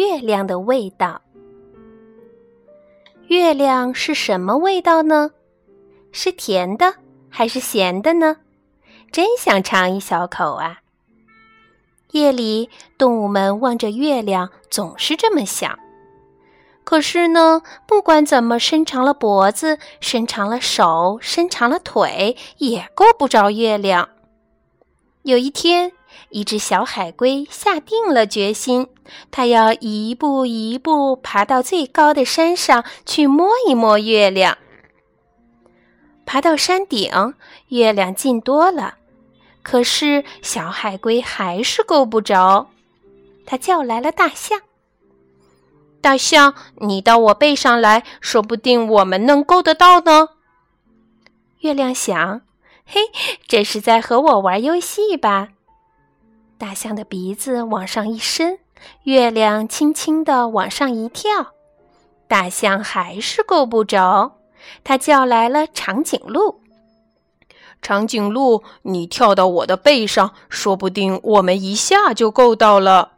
月亮的味道。月亮是什么味道呢？是甜的还是咸的呢？真想尝一小口啊！夜里，动物们望着月亮，总是这么想。可是呢，不管怎么伸长了脖子、伸长了手、伸长了腿，也够不着月亮。有一天，一只小海龟下定了决心，它要一步一步爬到最高的山上去摸一摸月亮。爬到山顶，月亮近多了，可是小海龟还是够不着。它叫来了大象：“大象，你到我背上来说不定我们能够得到呢。”月亮想。嘿，这是在和我玩游戏吧？大象的鼻子往上一伸，月亮轻轻地往上一跳，大象还是够不着。它叫来了长颈鹿：“长颈鹿，你跳到我的背上，说不定我们一下就够到了。”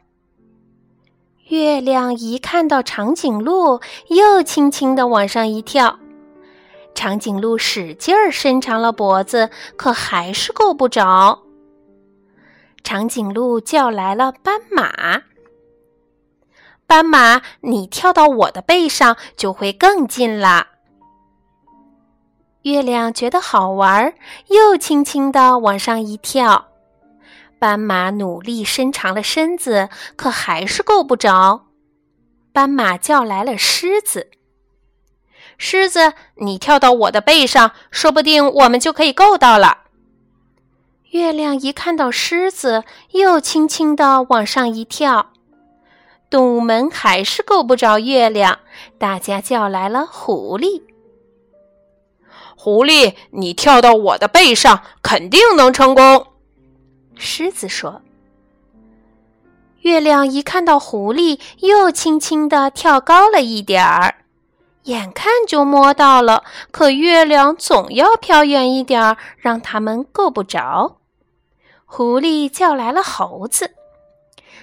月亮一看到长颈鹿，又轻轻地往上一跳。长颈鹿使劲儿伸长了脖子，可还是够不着。长颈鹿叫来了斑马：“斑马，你跳到我的背上，就会更近了。”月亮觉得好玩，又轻轻地往上一跳。斑马努力伸长了身子，可还是够不着。斑马叫来了狮子。狮子，你跳到我的背上，说不定我们就可以够到了。月亮一看到狮子，又轻轻地往上一跳。动物们还是够不着月亮，大家叫来了狐狸。狐狸，你跳到我的背上，肯定能成功。狮子说。月亮一看到狐狸，又轻轻地跳高了一点儿。眼看就摸到了，可月亮总要飘远一点儿，让他们够不着。狐狸叫来了猴子：“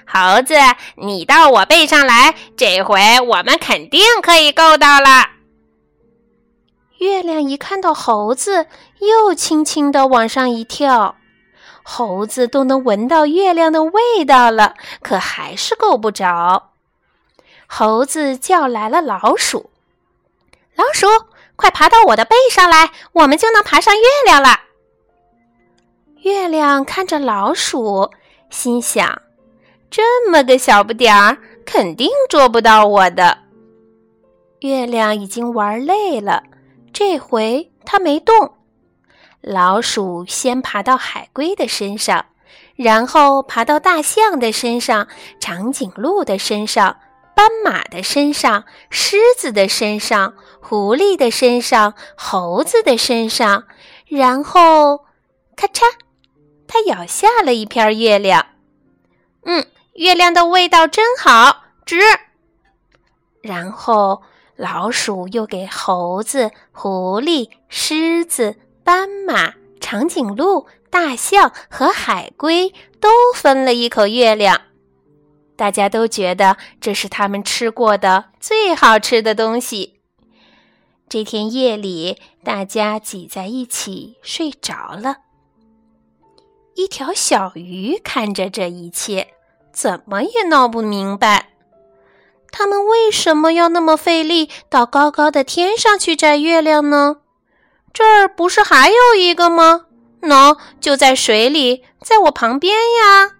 猴子，你到我背上来，这回我们肯定可以够到了。”月亮一看到猴子，又轻轻地往上一跳。猴子都能闻到月亮的味道了，可还是够不着。猴子叫来了老鼠。老鼠，快爬到我的背上来，我们就能爬上月亮了。月亮看着老鼠，心想：这么个小不点儿，肯定捉不到我的。月亮已经玩累了，这回它没动。老鼠先爬到海龟的身上，然后爬到大象的身上、长颈鹿的身上。斑马的身上，狮子的身上，狐狸的身上，猴子的身上，然后，咔嚓，它咬下了一片月亮。嗯，月亮的味道真好，吃。然后，老鼠又给猴子、狐狸、狮子、斑马、长颈鹿、大象和海龟都分了一口月亮。大家都觉得这是他们吃过的最好吃的东西。这天夜里，大家挤在一起睡着了。一条小鱼看着这一切，怎么也闹不明白，他们为什么要那么费力到高高的天上去摘月亮呢？这儿不是还有一个吗？喏，就在水里，在我旁边呀。